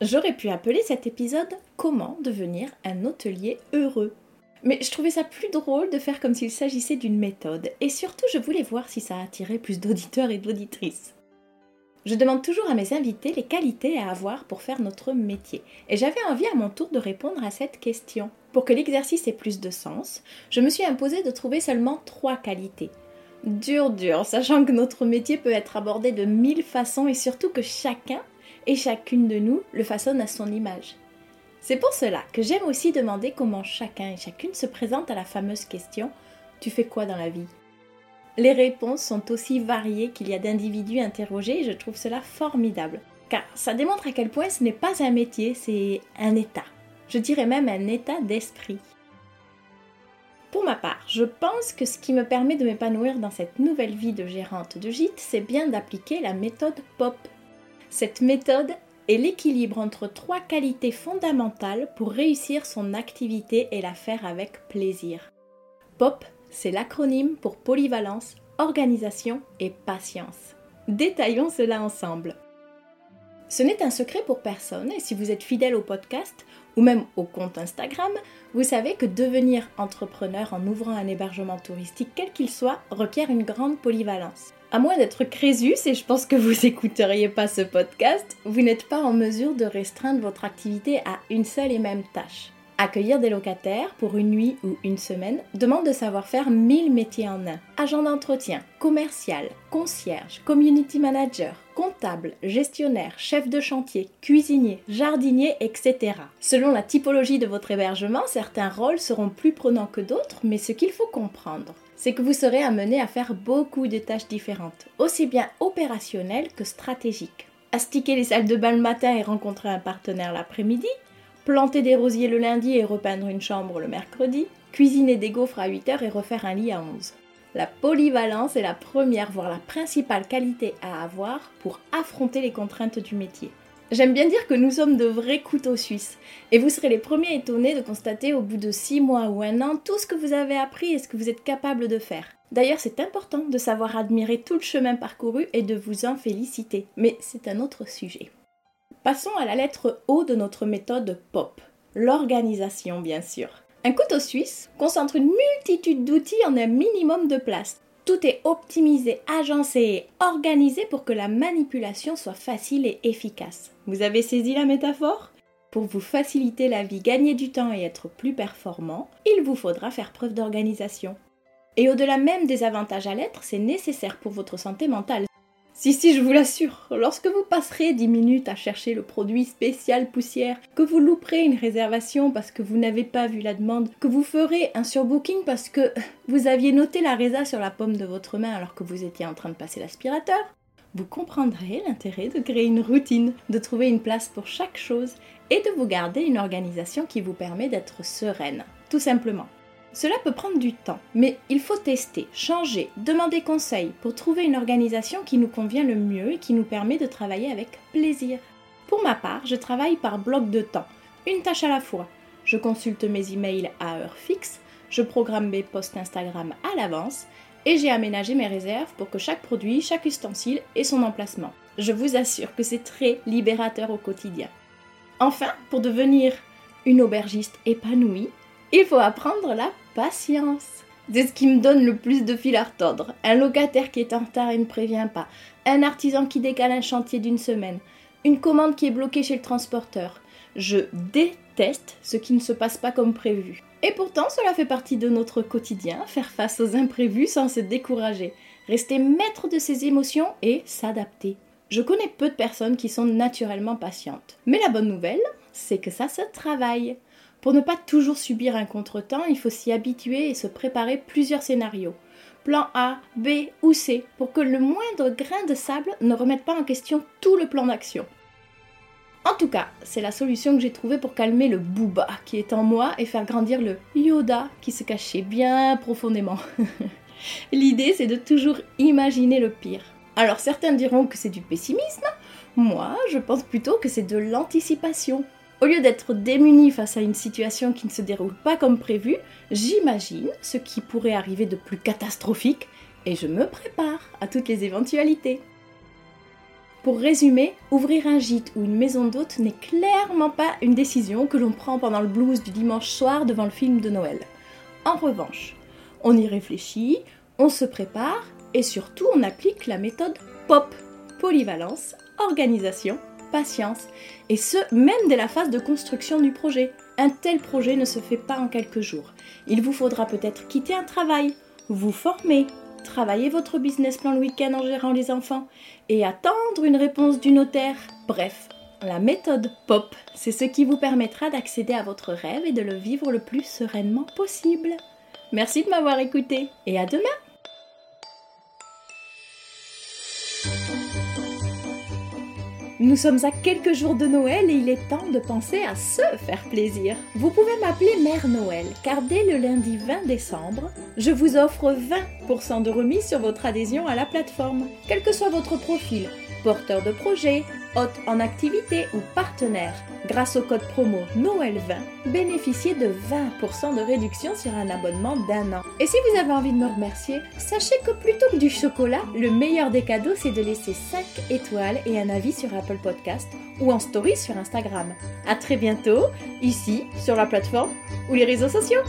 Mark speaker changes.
Speaker 1: J'aurais pu appeler cet épisode Comment devenir un hôtelier heureux. Mais je trouvais ça plus drôle de faire comme s'il s'agissait d'une méthode, et surtout je voulais voir si ça attirait plus d'auditeurs et d'auditrices. Je demande toujours à mes invités les qualités à avoir pour faire notre métier, et j'avais envie à mon tour de répondre à cette question. Pour que l'exercice ait plus de sens, je me suis imposé de trouver seulement trois qualités. Dur, dur, sachant que notre métier peut être abordé de mille façons et surtout que chacun et chacune de nous le façonne à son image. C'est pour cela que j'aime aussi demander comment chacun et chacune se présente à la fameuse question Tu fais quoi dans la vie? Les réponses sont aussi variées qu'il y a d'individus interrogés et je trouve cela formidable. Car ça démontre à quel point ce n'est pas un métier, c'est un état. Je dirais même un état d'esprit. Pour ma part, je pense que ce qui me permet de m'épanouir dans cette nouvelle vie de gérante de gîte, c'est bien d'appliquer la méthode POP cette méthode est l'équilibre entre trois qualités fondamentales pour réussir son activité et la faire avec plaisir. POP, c'est l'acronyme pour polyvalence, organisation et patience. Détaillons cela ensemble. Ce n'est un secret pour personne et si vous êtes fidèle au podcast ou même au compte Instagram, vous savez que devenir entrepreneur en ouvrant un hébergement touristique quel qu'il soit requiert une grande polyvalence. À moins d'être Crésus, et je pense que vous écouteriez pas ce podcast, vous n'êtes pas en mesure de restreindre votre activité à une seule et même tâche. Accueillir des locataires pour une nuit ou une semaine demande de savoir faire mille métiers en un. Agent d'entretien, commercial, concierge, community manager, comptable, gestionnaire, chef de chantier, cuisinier, jardinier, etc. Selon la typologie de votre hébergement, certains rôles seront plus prenants que d'autres, mais ce qu'il faut comprendre, c'est que vous serez amené à faire beaucoup de tâches différentes, aussi bien opérationnelles que stratégiques. Astiquer les salles de bain le matin et rencontrer un partenaire l'après-midi, planter des rosiers le lundi et repeindre une chambre le mercredi, cuisiner des gaufres à 8h et refaire un lit à 11. La polyvalence est la première, voire la principale qualité à avoir pour affronter les contraintes du métier. J'aime bien dire que nous sommes de vrais couteaux suisses. Et vous serez les premiers étonnés de constater au bout de 6 mois ou un an tout ce que vous avez appris et ce que vous êtes capable de faire. D'ailleurs, c'est important de savoir admirer tout le chemin parcouru et de vous en féliciter. Mais c'est un autre sujet. Passons à la lettre O de notre méthode POP. L'organisation, bien sûr. Un couteau suisse concentre une multitude d'outils en un minimum de place. Tout est optimisé, agencé et organisé pour que la manipulation soit facile et efficace. Vous avez saisi la métaphore? Pour vous faciliter la vie, gagner du temps et être plus performant, il vous faudra faire preuve d'organisation. Et au-delà même des avantages à l'être, c'est nécessaire pour votre santé mentale. Si, si, je vous l'assure, lorsque vous passerez 10 minutes à chercher le produit spécial poussière, que vous louperez une réservation parce que vous n'avez pas vu la demande, que vous ferez un surbooking parce que vous aviez noté la résa sur la paume de votre main alors que vous étiez en train de passer l'aspirateur, vous comprendrez l'intérêt de créer une routine, de trouver une place pour chaque chose et de vous garder une organisation qui vous permet d'être sereine, tout simplement. Cela peut prendre du temps, mais il faut tester, changer, demander conseil pour trouver une organisation qui nous convient le mieux et qui nous permet de travailler avec plaisir. Pour ma part, je travaille par bloc de temps, une tâche à la fois. Je consulte mes emails à heure fixe, je programme mes posts Instagram à l'avance et j'ai aménagé mes réserves pour que chaque produit, chaque ustensile ait son emplacement. Je vous assure que c'est très libérateur au quotidien. Enfin, pour devenir une aubergiste épanouie, il faut apprendre la patience. C'est ce qui me donne le plus de fil à retordre. Un locataire qui est en retard et ne prévient pas. Un artisan qui décale un chantier d'une semaine. Une commande qui est bloquée chez le transporteur. Je déteste ce qui ne se passe pas comme prévu. Et pourtant, cela fait partie de notre quotidien, faire face aux imprévus sans se décourager, rester maître de ses émotions et s'adapter. Je connais peu de personnes qui sont naturellement patientes. Mais la bonne nouvelle, c'est que ça se travaille. Pour ne pas toujours subir un contretemps, il faut s'y habituer et se préparer plusieurs scénarios. Plan A, B ou C, pour que le moindre grain de sable ne remette pas en question tout le plan d'action. En tout cas, c'est la solution que j'ai trouvée pour calmer le booba qui est en moi et faire grandir le Yoda qui se cachait bien profondément. L'idée, c'est de toujours imaginer le pire. Alors certains diront que c'est du pessimisme, moi je pense plutôt que c'est de l'anticipation. Au lieu d'être démuni face à une situation qui ne se déroule pas comme prévu, j'imagine ce qui pourrait arriver de plus catastrophique et je me prépare à toutes les éventualités. Pour résumer, ouvrir un gîte ou une maison d'hôte n'est clairement pas une décision que l'on prend pendant le blues du dimanche soir devant le film de Noël. En revanche, on y réfléchit, on se prépare et surtout on applique la méthode POP polyvalence, organisation, patience, et ce, même dès la phase de construction du projet. Un tel projet ne se fait pas en quelques jours. Il vous faudra peut-être quitter un travail, vous former, travailler votre business plan le week-end en gérant les enfants et attendre une réponse du notaire. Bref, la méthode POP, c'est ce qui vous permettra d'accéder à votre rêve et de le vivre le plus sereinement possible. Merci de m'avoir écouté et à demain Nous sommes à quelques jours de Noël et il est temps de penser à se faire plaisir. Vous pouvez m'appeler Mère Noël car dès le lundi 20 décembre, je vous offre 20% de remise sur votre adhésion à la plateforme. Quel que soit votre profil, porteur de projet, hôte en activité ou partenaire, grâce au code promo Noël20, bénéficiez de 20% de réduction sur un abonnement d'un an. Et si vous avez envie de me remercier, sachez que plutôt que du chocolat, le meilleur des cadeaux c'est de laisser 5 étoiles et un avis sur Apple Podcast ou en story sur Instagram. A très bientôt, ici, sur la plateforme ou les réseaux sociaux.